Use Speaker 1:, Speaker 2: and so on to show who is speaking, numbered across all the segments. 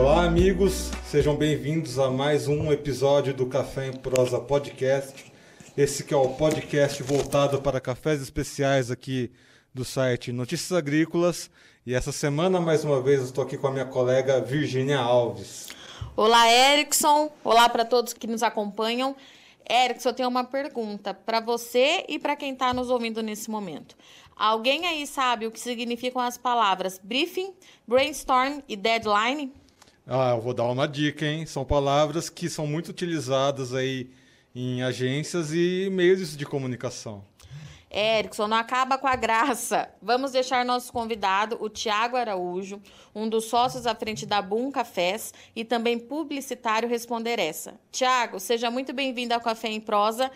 Speaker 1: Olá, amigos, sejam bem-vindos a mais um episódio do Café em Prosa Podcast. Esse que é o podcast voltado para cafés especiais aqui do site Notícias Agrícolas. E essa semana, mais uma vez, estou aqui com a minha colega Virgínia Alves.
Speaker 2: Olá, Erickson. Olá para todos que nos acompanham. Erickson, eu tenho uma pergunta para você e para quem está nos ouvindo nesse momento. Alguém aí sabe o que significam as palavras briefing, brainstorm e deadline?
Speaker 1: Ah, eu vou dar uma dica, hein? São palavras que são muito utilizadas aí em agências e meios de comunicação.
Speaker 2: Erickson, não acaba com a graça. Vamos deixar nosso convidado, o Tiago Araújo, um dos sócios à frente da Boom Cafés e também publicitário, responder essa. Tiago, seja muito bem-vindo ao Café em Prosa.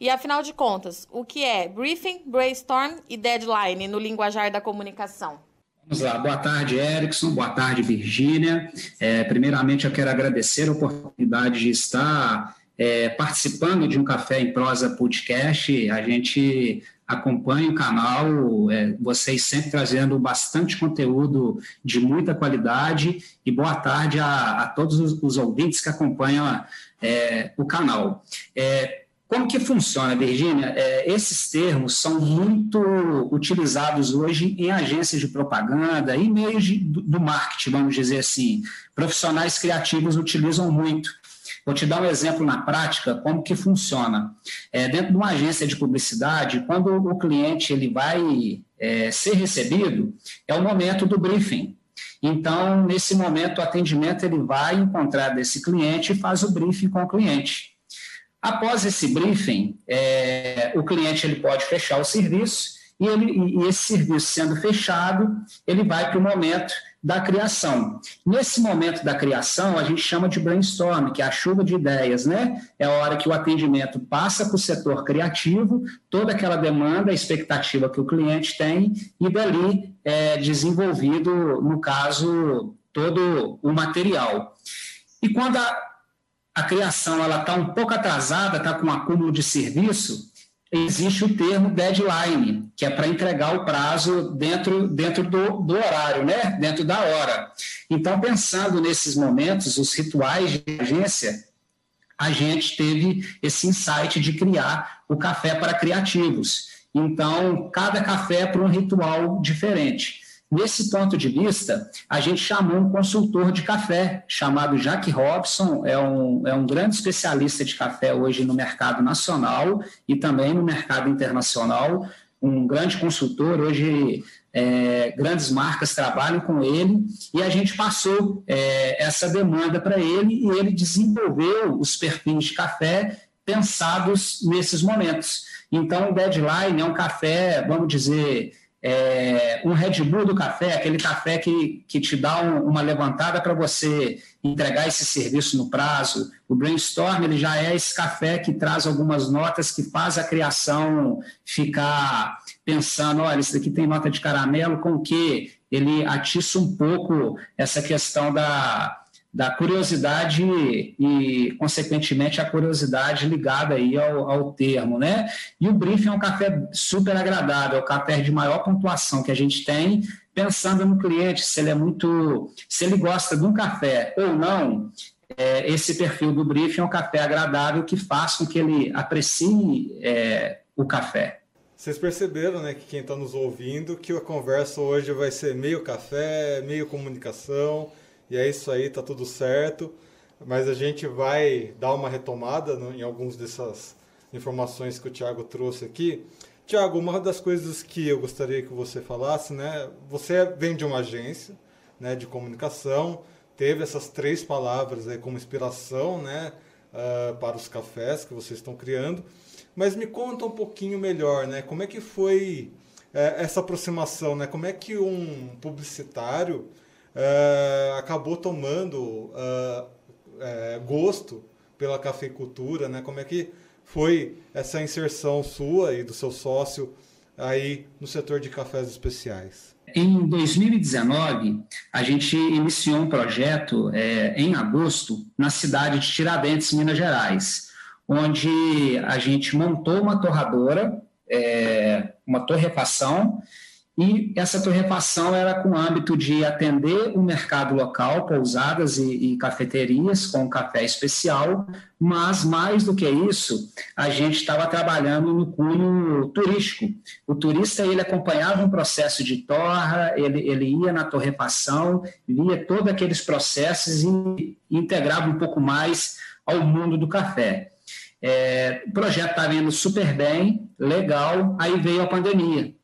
Speaker 2: E afinal de contas, o que é briefing, brainstorm e deadline no linguajar da comunicação?
Speaker 3: Vamos lá, boa tarde, Erickson, boa tarde, Virgínia. É, primeiramente, eu quero agradecer a oportunidade de estar é, participando de um Café em Prosa podcast. A gente acompanhe o canal, é, vocês sempre trazendo bastante conteúdo de muita qualidade e boa tarde a, a todos os, os, ouvintes que acompanham é, o canal. Como que funciona, Virgínia? É, esses termos são muito utilizados hoje em agências de propaganda, em meios de, do, do marketing, vamos dizer assim. Profissionais criativos utilizam muito. Vou te dar um exemplo na prática, como que funciona. É, dentro de uma agência de publicidade, quando o cliente ele vai é, ser recebido, é o momento do briefing. Então, nesse momento, o atendimento ele vai encontrar desse cliente e faz o briefing com o cliente. Após esse briefing, é, o cliente ele pode fechar o serviço e, ele, e esse serviço sendo fechado, ele vai para o momento da criação. Nesse momento da criação, a gente chama de brainstorm, que é a chuva de ideias, né? É a hora que o atendimento passa para o setor criativo, toda aquela demanda, a expectativa que o cliente tem, e dali é desenvolvido, no caso, todo o material. E quando a, a criação ela está um pouco atrasada, está com um acúmulo de serviço, existe o termo deadline, que é para entregar o prazo dentro, dentro do, do horário, né? dentro da hora. Então, pensando nesses momentos, os rituais de agência, a gente teve esse insight de criar o café para criativos. Então, cada café é para um ritual diferente. Nesse ponto de vista, a gente chamou um consultor de café, chamado Jack Robson, é um, é um grande especialista de café hoje no mercado nacional e também no mercado internacional, um grande consultor, hoje é, grandes marcas trabalham com ele, e a gente passou é, essa demanda para ele e ele desenvolveu os perfis de café pensados nesses momentos. Então, o deadline é um café, vamos dizer, é, um Red Bull do café, aquele café que, que te dá um, uma levantada para você entregar esse serviço no prazo. O brainstorm ele já é esse café que traz algumas notas que faz a criação ficar pensando, olha, isso daqui tem nota de caramelo, com que ele atiça um pouco essa questão da, da curiosidade e, consequentemente, a curiosidade ligada aí ao, ao termo, né? E o briefing é um café super agradável, é o café de maior pontuação que a gente tem, pensando no cliente, se ele é muito, se ele gosta de um café ou não, é, esse perfil do briefing é um café agradável que faz com que ele aprecie é, o café.
Speaker 1: Vocês perceberam, né, que quem está nos ouvindo, que a conversa hoje vai ser meio café, meio comunicação, e é isso aí, tá tudo certo. Mas a gente vai dar uma retomada no, em algumas dessas informações que o Thiago trouxe aqui. Tiago, uma das coisas que eu gostaria que você falasse, né? Você vem de uma agência, né, de comunicação, teve essas três palavras aí como inspiração, né, uh, para os cafés que vocês estão criando. Mas me conta um pouquinho melhor, né? Como é que foi uh, essa aproximação, né? Como é que um publicitário uh, acabou tomando uh, uh, gosto pela cafeicultura, né? Como é que foi essa inserção sua e do seu sócio aí no setor de cafés especiais?
Speaker 3: Em 2019, a gente iniciou um projeto é, em agosto na cidade de Tiradentes, Minas Gerais, onde a gente montou uma torradora, é, uma torrefação, e essa torrefação era com âmbito de atender o mercado local, pousadas e, e, cafeterias com café especial, mas mais do que isso, a gente estava trabalhando no cunho turístico. O turista ele acompanhava um processo de torra, ele, ele ia na torrefação, via todos aqueles processos e integrava um pouco mais ao mundo do café. É, o projeto estava indo super bem, legal, aí veio a pandemia.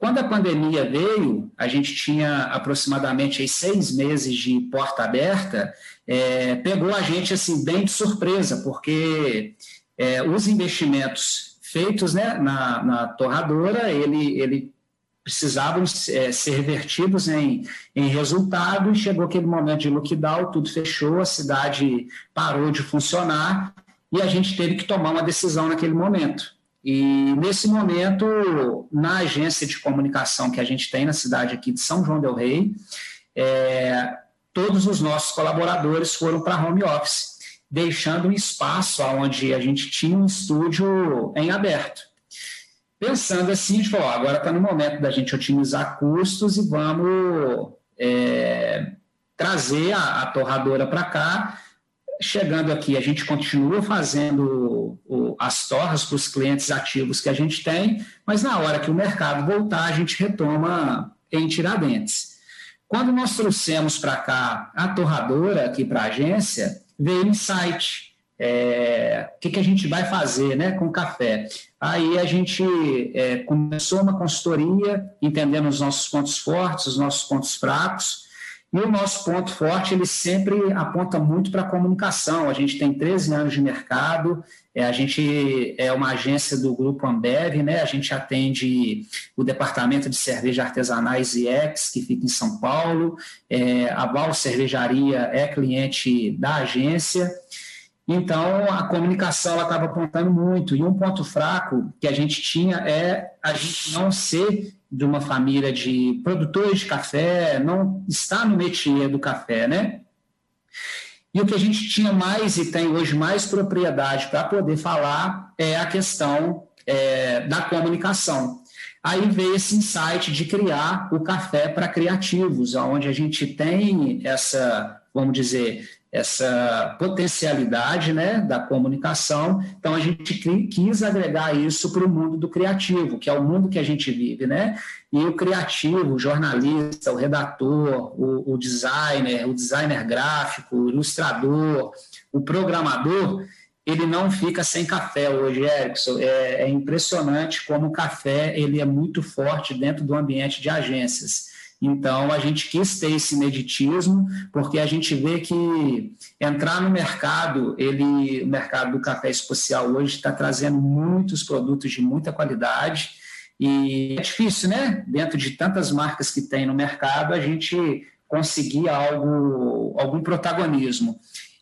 Speaker 3: Quando a pandemia veio, a gente tinha aproximadamente seis meses de porta aberta, é, pegou a gente assim bem de surpresa, porque é, os investimentos feitos né, na, na torradora, ele, ele precisavam é, ser revertidos em, em resultado, e chegou aquele momento de lockdown, tudo fechou, a cidade parou de funcionar, e a gente teve que tomar uma decisão naquele momento. E nesse momento, na agência de comunicação que a gente tem na cidade aqui de São João del Rei, é, todos os nossos colaboradores foram para home office, deixando um espaço onde a gente tinha um estúdio em aberto. Pensando assim, a gente falou: agora está no momento da gente otimizar custos e vamos é, trazer a, a torradora para cá chegando aqui, a gente continua fazendo o, as torres para os clientes ativos que a gente tem, mas na hora que o mercado voltar, a gente retoma em Tiradentes. Quando nós trouxemos para cá a torradora aqui para a agência, veio um insight. É, o que, que a gente vai fazer né, com o café? Aí a gente é, começou uma consultoria, entendendo os nossos pontos fortes, os nossos pontos fracos, e o nosso ponto forte, ele sempre aponta muito para a comunicação. A gente tem 13 anos de mercado, é, a gente é uma agência do Grupo Ambev, né? a gente atende o Departamento de Cerveja Artesanais e Ex, que fica em São Paulo, é, a Val Cervejaria é cliente da agência, então, a comunicação estava apontando muito. E um ponto fraco que a gente tinha é a gente não ser de uma família de produtores de café, não está no métier do café, né? E o que a gente tinha mais e tem hoje mais propriedade para poder falar é a questão é, da comunicação. Aí veio esse insight de criar o café para criativos, onde a gente tem essa, vamos dizer, essa potencialidade né, da comunicação. Então, a gente quis agregar isso para o mundo do criativo, que é o mundo que a gente vive. Né? E o criativo, o jornalista, o redator, o, o designer, o designer gráfico, o ilustrador, o programador, ele não fica sem café hoje, Erickson. É, é impressionante como o café ele é muito forte dentro do ambiente de agências. Então, a gente quis ter esse meditismo, porque a gente vê que entrar no mercado, ele, o mercado do café especial hoje está trazendo muitos produtos de muita qualidade, e é difícil, né? Dentro de tantas marcas que tem no mercado, a gente conseguir algo, algum protagonismo.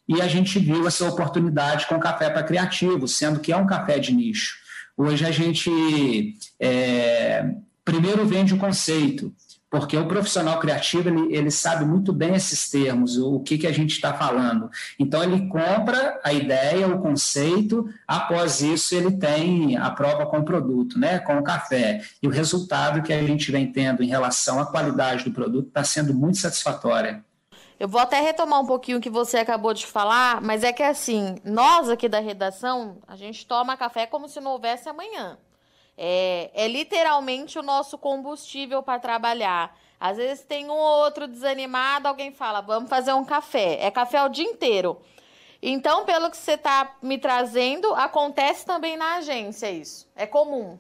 Speaker 3: E a gente viu essa oportunidade com o café para criativo, sendo que é um café de nicho. Hoje a gente é, primeiro vende o conceito, porque o profissional criativo ele, ele sabe muito bem esses termos, o, que, que a gente está falando. Então ele compra a ideia, o conceito, após isso ele tem a prova com o produto, né, com o café. E o resultado que a gente vem tendo em relação à qualidade do produto está sendo muito satisfatória.
Speaker 2: Eu vou até retomar um pouquinho o que você acabou de falar, mas é que assim, nós aqui da redação, a gente toma café como se não houvesse amanhã. É, é literalmente o nosso combustível para trabalhar. Às vezes tem um ou outro desanimado, alguém fala, vamos fazer um café. É café o dia inteiro. Então, pelo que você está me trazendo, acontece também na agência isso. É comum.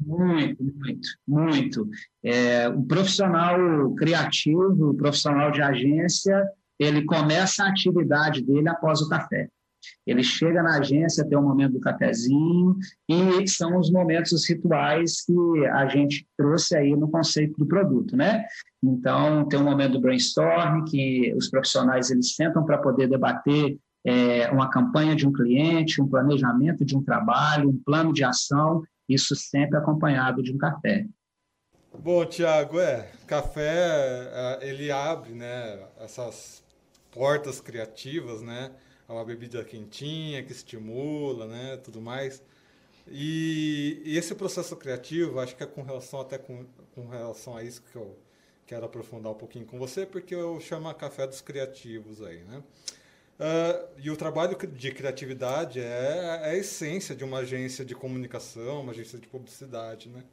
Speaker 3: Muito, muito, muito. É, o profissional criativo, o profissional de agência, ele começa a atividade dele após o café. Ele chega na agência, tem o um momento do cafezinho, e são os momentos, os rituais que a gente trouxe aí no conceito do produto, né? Então, tem um momento do brainstorm, que os profissionais eles sentam para poder debater é, uma campanha de um cliente, um planejamento de um trabalho, um plano de ação, isso sempre acompanhado de um café.
Speaker 1: Bom, Tiago, é, café, é, ele abre, né, essas portas criativas, né, é uma bebida quentinha, que estimula, né, tudo mais. E, e, esse processo criativo, acho que é com relação até com, com relação a isso que eu quero aprofundar um pouquinho com você, porque eu chamo a Café dos Criativos aí, né? Uh, e o trabalho de criatividade é, é a essência de uma agência de comunicação, uma agência de publicidade, né?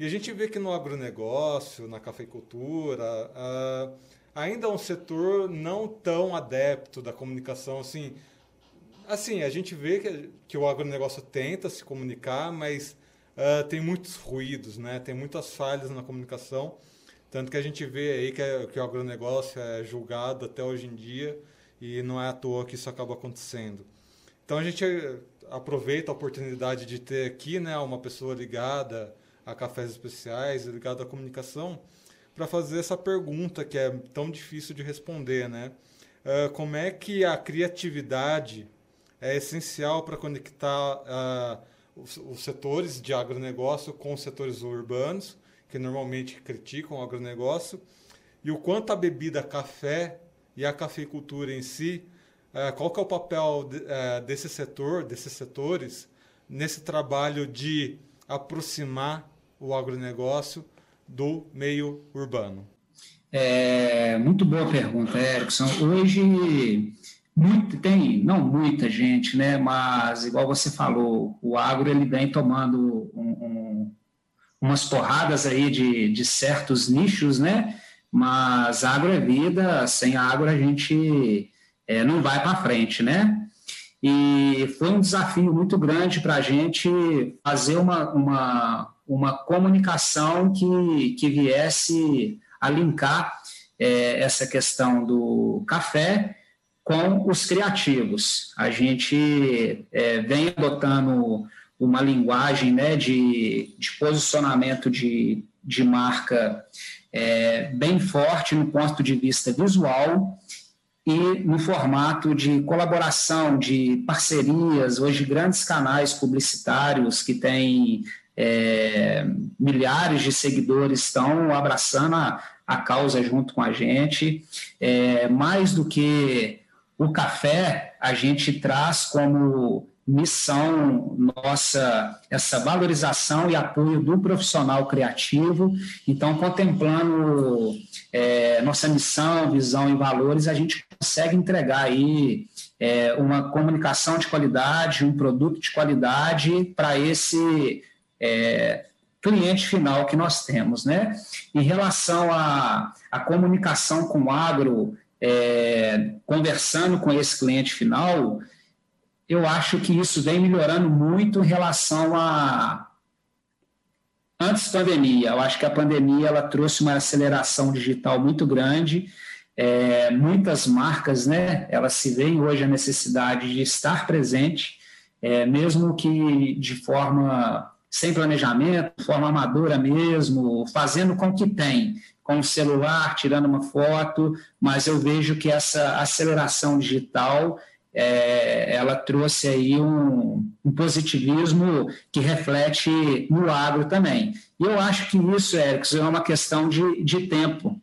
Speaker 1: E a gente vê que no agronegócio, na cafeicultura, uh, ainda é um setor não tão adepto da comunicação, assim, Assim, a gente vê que, que o agronegócio tenta se comunicar, mas uh, tem muitos ruídos, né? tem muitas falhas na comunicação. Tanto que a gente vê aí que, é, que o agronegócio é julgado até hoje em dia e não é à toa que isso acaba acontecendo. Então a gente aproveita a oportunidade de ter aqui né, uma pessoa ligada a cafés especiais, ligada à comunicação, para fazer essa pergunta que é tão difícil de responder. Né? Uh, como é que a criatividade é essencial para conectar uh, os, os, setores de agronegócio com os setores urbanos, que normalmente criticam o agronegócio, e o quanto a bebida café e a cafeicultura em si, uh, qual que é o papel de, desse setor, desses setores, nesse trabalho de aproximar o agronegócio do meio urbano?
Speaker 3: É, muito boa pergunta, Erickson. Hoje muito, tem, não muita gente, né? Mas, igual você falou, o agro ele vem tomando um, um, umas porradas aí de, de certos nichos, né? Mas agro é vida, sem agro a gente é, não vai para frente, né? E foi um desafio muito grande para a gente fazer uma, uma, uma comunicação que, que viesse a linkar é, essa questão do café com os criativos. A gente é, vem adotando uma linguagem né, de, de posicionamento de, de marca é, bem forte no ponto de vista visual e no formato de colaboração, de parcerias, hoje grandes canais publicitários que têm é, milhares de seguidores estão abraçando a, a causa junto com a gente. É, mais do que o café a gente traz como missão nossa essa valorização e apoio do profissional criativo. Então, contemplando é, nossa missão, visão e valores, a gente consegue entregar aí é, uma comunicação de qualidade, um produto de qualidade para esse é, cliente final que nós temos, né? Em relação à, comunicação com o agro, é, conversando com esse cliente final, eu acho que isso vem melhorando muito em relação a antes da pandemia. Eu acho que a pandemia ela trouxe uma aceleração digital muito grande. É, muitas marcas, né, elas se veem hoje a necessidade de estar presente, é, mesmo que de forma sem planejamento, forma amadora mesmo, fazendo com que tem com o celular, tirando uma foto, mas eu vejo que essa aceleração digital é, ela trouxe aí um, um, positivismo que reflete no agro também. E eu acho que isso, Erickson, é uma questão de, de tempo.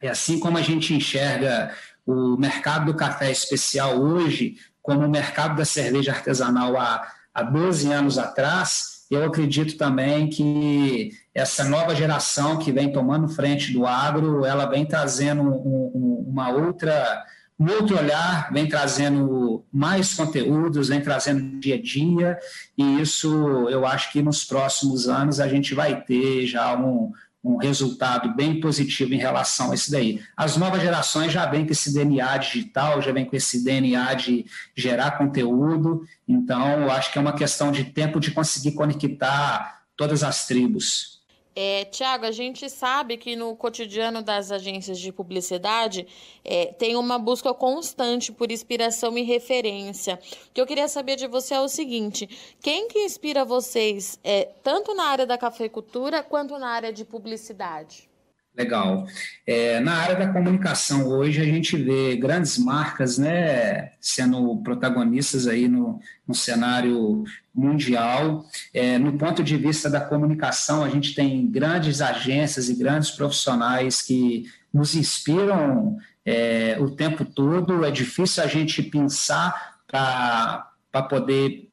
Speaker 3: É assim como a gente enxerga o mercado do café especial hoje, como o mercado da cerveja artesanal há, há 12 anos atrás, eu acredito também que essa nova geração que vem tomando frente do agro, ela vem trazendo um, um, uma outra, um outro olhar, vem trazendo mais conteúdos, vem trazendo dia a dia, e isso eu acho que nos próximos anos a gente vai ter já um, um resultado bem positivo em relação a isso daí. As novas gerações já vêm com esse DNA digital, já vêm com esse DNA de gerar conteúdo, então acho que é uma questão de tempo de conseguir conectar todas as tribos.
Speaker 2: É, Tiago, a gente sabe que no cotidiano das agências de publicidade é, tem uma busca constante por inspiração e referência. O que eu queria saber de você é o seguinte: quem que inspira vocês, é, tanto na área da cafeicultura quanto na área de publicidade?
Speaker 3: Legal. É, na área da comunicação hoje a gente vê grandes marcas né, sendo protagonistas aí no, no cenário mundial. É, no ponto de vista da comunicação, a gente tem grandes agências e grandes profissionais que nos inspiram é, o tempo todo. É difícil a gente pensar para poder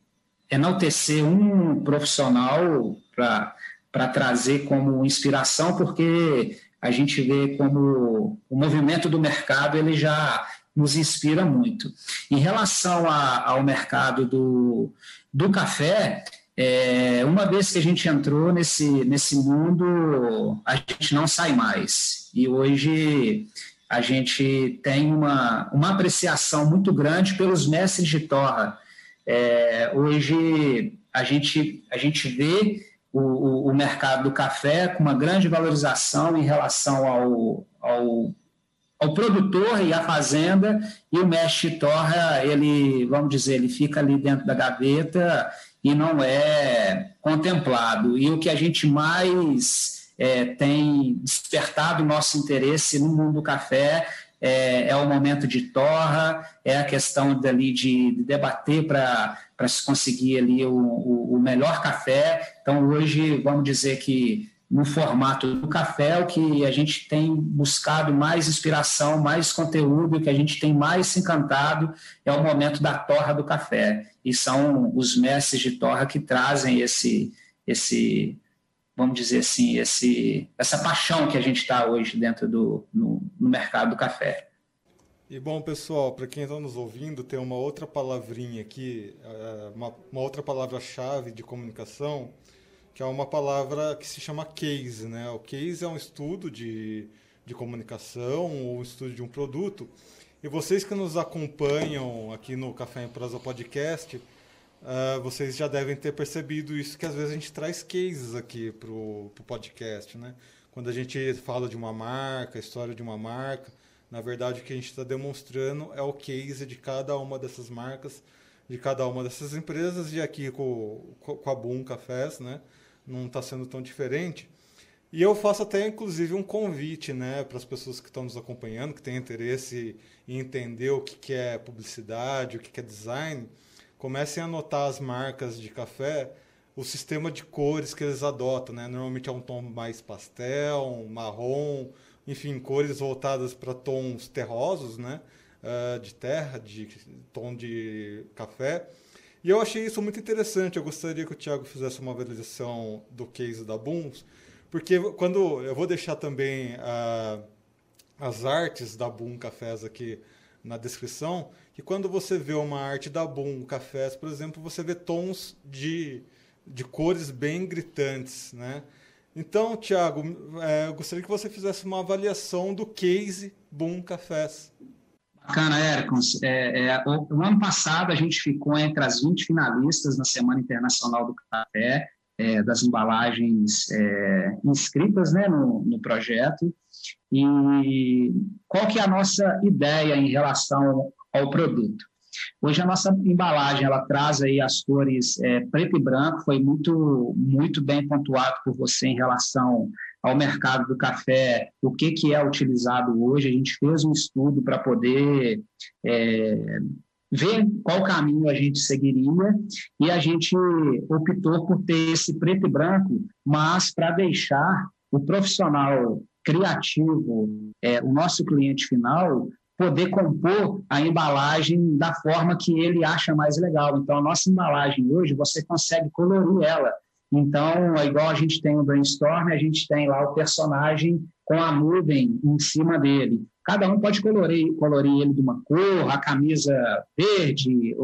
Speaker 3: enaltecer um profissional para trazer como inspiração, porque a gente vê como o movimento do mercado ele já nos inspira muito. Em relação a, ao mercado do, do café, é, uma vez que a gente entrou nesse, nesse mundo, a gente não sai mais. E hoje a gente tem uma, uma apreciação muito grande pelos mestres de torra. É, hoje a gente, a gente vê o, o, mercado do café com uma grande valorização em relação ao, ao, ao produtor e à fazenda, e o mestre torra, ele, vamos dizer, ele fica ali dentro da gaveta e não é contemplado. E o que a gente mais é, tem despertado o nosso interesse no mundo do café é, é, o momento de torra, é a questão dali de, de debater para se conseguir ali o, o, o, melhor café. Então, hoje, vamos dizer que no formato do café, o que a gente tem buscado mais inspiração, mais conteúdo, que a gente tem mais se encantado é o momento da torra do café. E são os mestres de torra que trazem esse, esse vamos dizer assim, esse, essa paixão que a gente está hoje dentro do no, no, mercado do café.
Speaker 1: E bom, pessoal, para quem está nos ouvindo, tem uma outra palavrinha aqui, é, uma, uma outra palavra-chave de comunicação, que é uma palavra que se chama case. Né? O case é um estudo de, de comunicação ou um estudo de um produto. E vocês que nos acompanham aqui no Café em Prosa Podcast, Uh, vocês já devem ter percebido isso, que às vezes a gente traz cases aqui para o podcast, né? Quando a gente fala de uma marca, história de uma marca, na verdade o que a gente está demonstrando é o case de cada uma dessas marcas, de cada uma dessas empresas, e aqui com, com a Boom Cafés, né? Não está sendo tão diferente. E eu faço até, inclusive, um convite né, para as pessoas que estão nos acompanhando, que têm interesse em entender o que, que é publicidade, o que, que é design, comecem a notar as marcas de café, o sistema de cores que eles adotam, né? Normalmente é um tom mais pastel, um marrom, enfim, cores voltadas para tons terrosos, né? Uh, de terra, de tom de café. E eu achei isso muito interessante. Eu gostaria que o Thiago fizesse uma avaliação do case da Booms, porque quando eu vou deixar também uh, as artes da Boom Cafés aqui na descrição, que quando você vê uma arte da Boom Cafés, por exemplo, você vê tons de, de cores bem gritantes, né? Então, Tiago, é, eu gostaria que você fizesse uma avaliação do case Boom Cafés.
Speaker 3: Bacana, Érico. É, é, o, o, ano passado a gente ficou entre as 20 finalistas na Semana Internacional do Café, é, das embalagens é, inscritas né, no, no projeto. E qual que é a nossa ideia em relação ao produto. Hoje a nossa embalagem ela traz aí as cores é, preto e branco, foi muito muito bem pontuado por você em relação ao mercado do café, o que que é utilizado hoje. A gente fez um estudo para poder é, ver qual caminho a gente seguiria e a gente optou por ter esse preto e branco, mas para deixar o profissional criativo, é, o nosso cliente final, poder compor a embalagem da forma que ele acha mais legal. Então, a nossa embalagem hoje, você consegue colorir ela. Então, é igual a gente tem o brainstorm, a gente tem lá o personagem com a nuvem em cima dele. Cada um pode colorir, colorir ele de uma cor, a camisa verde,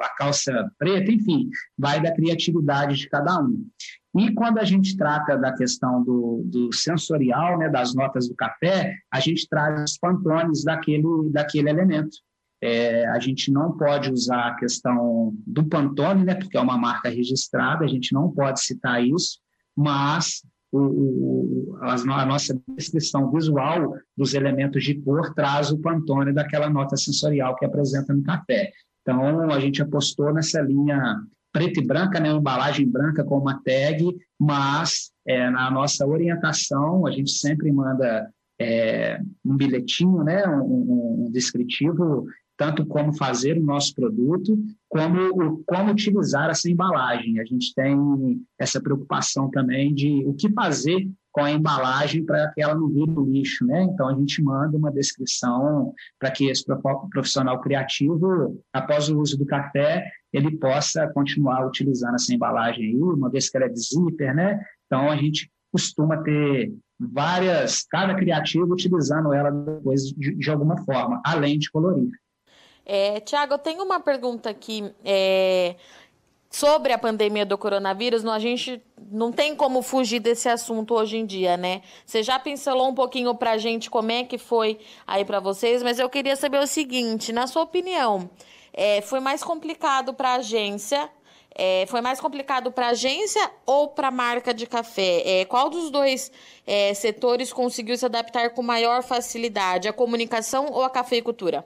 Speaker 3: a calça preta, enfim, vai da criatividade de cada um. E quando a gente trata da questão do, do sensorial, né, das notas do café, a gente traz os pantones daquele, daquele elemento. É, a gente não pode usar a questão do Pantone, né, porque é uma marca registrada, a gente não pode citar isso, mas o, o, a, a, nossa descrição visual dos elementos de cor traz o Pantone daquela nota sensorial que apresenta no café. Então, a gente apostou nessa linha preta e branca, né, embalagem branca com uma tag, mas é, na nossa orientação a gente sempre manda é, um bilhetinho, né, um, um, descritivo, tanto como fazer o nosso produto, como como utilizar essa embalagem. A gente tem essa preocupação também de o que fazer com a embalagem para que ela não vire lixo, né? Então a gente manda uma descrição para que esse profissional criativo, após o uso do café, ele possa continuar utilizando essa embalagem aí, uma vez que ela é de zíper, né? Então, a gente costuma ter várias, cada criativo utilizando ela depois de, de alguma forma, além de colorir.
Speaker 2: É, Tiago, eu tenho uma pergunta aqui. É, sobre a pandemia do coronavírus, a gente não tem como fugir desse assunto hoje em dia, né? Você já pincelou um pouquinho para a gente como é que foi aí para vocês, mas eu queria saber o seguinte, na sua opinião, é, foi mais complicado para a agência? É, foi mais complicado para a agência ou para a marca de café? É, qual dos dois é, setores conseguiu se adaptar com maior facilidade, a comunicação ou a cafeicultura?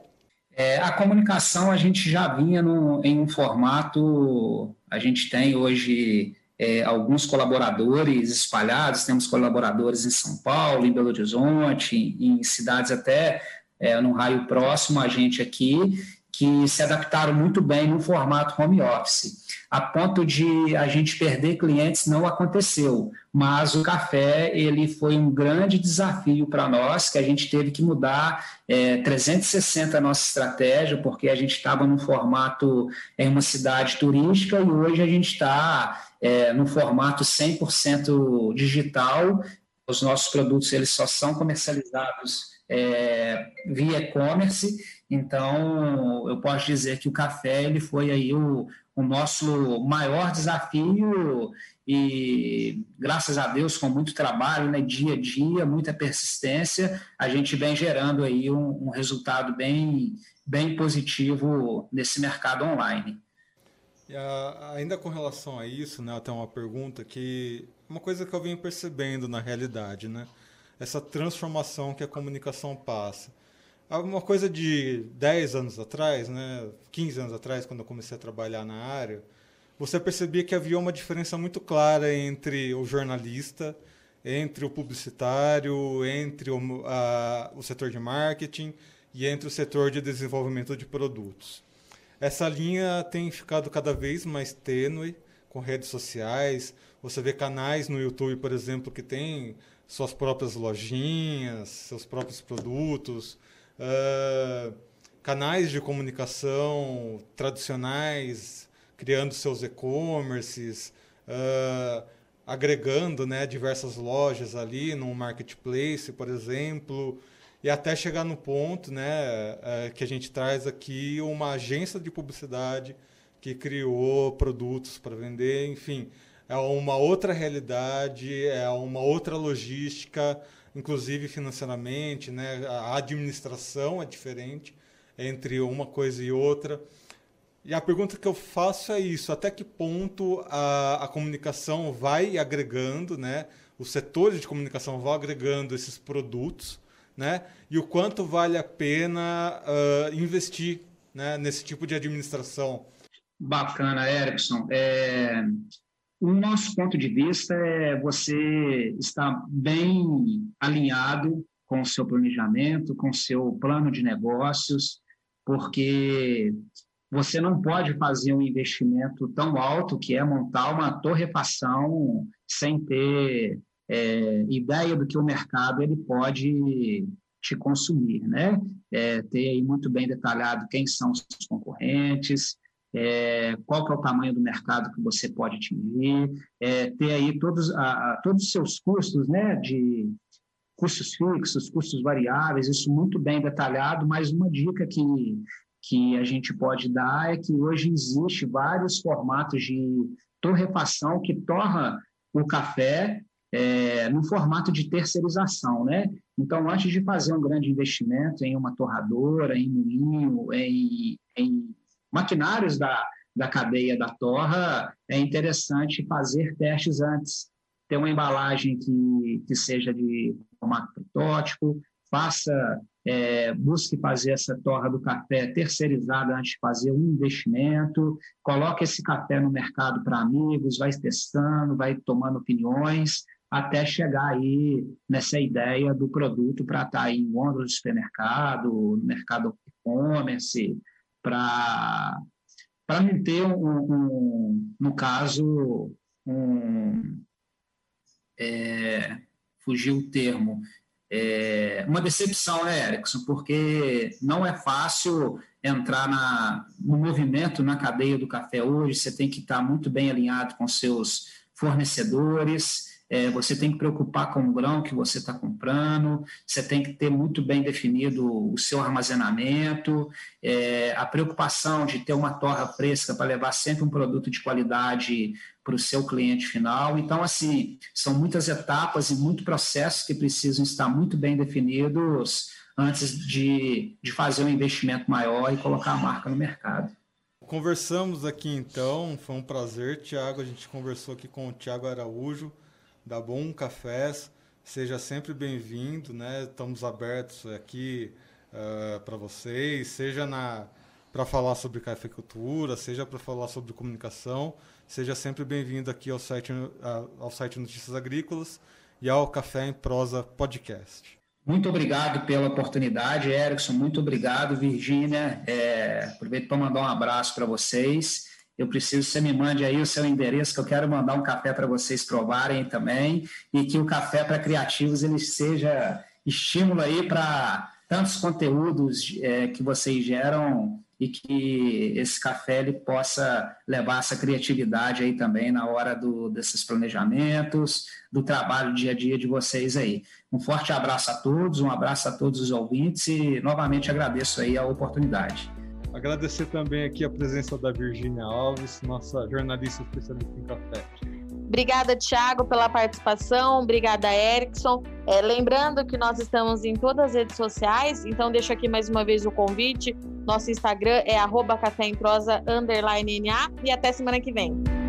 Speaker 3: É, a comunicação a gente já vinha no, em um formato, a gente tem hoje é, alguns colaboradores espalhados, temos colaboradores em São Paulo, em Belo Horizonte, em cidades até é, no raio próximo a gente aqui, que se adaptaram muito bem no formato home office. A ponto de a gente perder clientes não aconteceu, mas o café ele foi um grande desafio para nós, que a gente teve que mudar é, 360 a nossa estratégia, porque a gente estava no formato em uma cidade turística e hoje a gente está é, no formato 100% digital. Os nossos produtos eles só são comercializados é, via e-commerce então, eu posso dizer que o café ele foi aí o, o nosso maior desafio e graças a Deus com muito trabalho, né, dia a dia, muita persistência, a gente vem gerando aí um, um resultado bem bem positivo nesse mercado online.
Speaker 1: A, ainda com relação a isso, né, até uma pergunta que uma coisa que eu venho percebendo na realidade, né, essa transformação que a comunicação passa Alguma coisa de 10 anos atrás, né, 15 anos atrás, quando eu comecei a trabalhar na área, você percebia que havia uma diferença muito clara entre o jornalista, entre o publicitário, entre o, a, o setor de marketing e entre o setor de desenvolvimento de produtos. Essa linha tem ficado cada vez mais tênue com redes sociais. Você vê canais no YouTube, por exemplo, que têm suas próprias lojinhas, seus próprios produtos uh, canais de comunicação tradicionais criando seus e-commerces, uh, agregando né, diversas lojas ali no marketplace, por exemplo, e até chegar no ponto né, uh, que a gente traz aqui uma agência de publicidade que criou produtos para vender, enfim, é uma outra realidade, é uma outra logística, inclusive financeiramente, né? A administração é diferente entre uma coisa e outra. E a pergunta que eu faço é isso: até que ponto a, a comunicação vai agregando, né? Os setores de comunicação vão agregando esses produtos, né? E o quanto vale a pena uh, investir né, nesse tipo de administração?
Speaker 3: Bacana, Erickson. É, o nosso ponto de vista é você estar bem alinhado com o seu planejamento, com o seu plano de negócios, porque você não pode fazer um investimento tão alto que é montar uma torrefação sem ter é, ideia do que o mercado ele pode te consumir, né? É, ter aí muito bem detalhado quem são os concorrentes, é, qual que é o tamanho do mercado que você pode atingir, é, ter aí todos, a, a, todos os seus custos, né, de custos fixos, custos variáveis, isso muito bem detalhado, mas uma dica que, que a gente pode dar é que hoje existe vários formatos de torrefação que torna o café é, no formato de terceirização, né? Então, antes de fazer um grande investimento em uma torradora, em moinho, em, em maquinários da, da cadeia da torra, é interessante fazer testes antes. Ter uma embalagem que, que seja de formato protótipo, faça, é, busque fazer essa torra do café terceirizada antes de fazer um investimento, coloque esse café no mercado para amigos, vai testando, vai tomando opiniões, até chegar aí nessa ideia do produto para estar tá em gôndola de supermercado, no mercado e-commerce, para não ter, um, um, no caso, um, é, fugiu o termo, é, uma decepção, né, Erickson? Porque não é fácil entrar na, no movimento na cadeia do café hoje, você tem que estar muito bem alinhado com seus fornecedores, é, você tem que preocupar com o grão que você está comprando, você tem que ter muito bem definido o seu armazenamento, é, a preocupação de ter uma torra fresca para levar sempre um produto de qualidade para o seu cliente final. Então, assim, são muitas etapas e muitos processos que precisam estar muito bem definidos antes de, de fazer um investimento maior e colocar a marca no mercado.
Speaker 1: Conversamos aqui então, foi um prazer, Tiago. A gente conversou aqui com o Tiago Araújo da Bom Cafés. Seja sempre bem-vindo, né? Estamos abertos aqui uh, para vocês, seja na para falar sobre cafeicultura, seja para falar sobre comunicação. Seja sempre bem-vindo aqui ao site, ao site Notícias Agrícolas e ao Café em Prosa Podcast.
Speaker 3: Muito obrigado pela oportunidade, Erickson. Muito obrigado, Virgínia. É, aproveito para mandar um abraço para vocês eu preciso que você me mande aí o seu endereço, que eu quero mandar um café para vocês provarem também, e que o café para criativos ele seja estímulo aí para tantos conteúdos é, que vocês geram e que esse café ele possa levar essa criatividade aí também na hora do, desses planejamentos, do trabalho dia a dia de vocês aí. Um forte abraço a todos, um abraço a todos os ouvintes e novamente agradeço aí a oportunidade.
Speaker 1: Agradecer também aqui a presença da Virgínia Alves, nossa jornalista especialista em café.
Speaker 2: Obrigada, Thiago, pela participação. Obrigada, Erickson. É, lembrando que nós estamos em todas as redes sociais, então deixo aqui mais uma vez o convite. Nosso Instagram é arroba underline NA, e até semana que vem.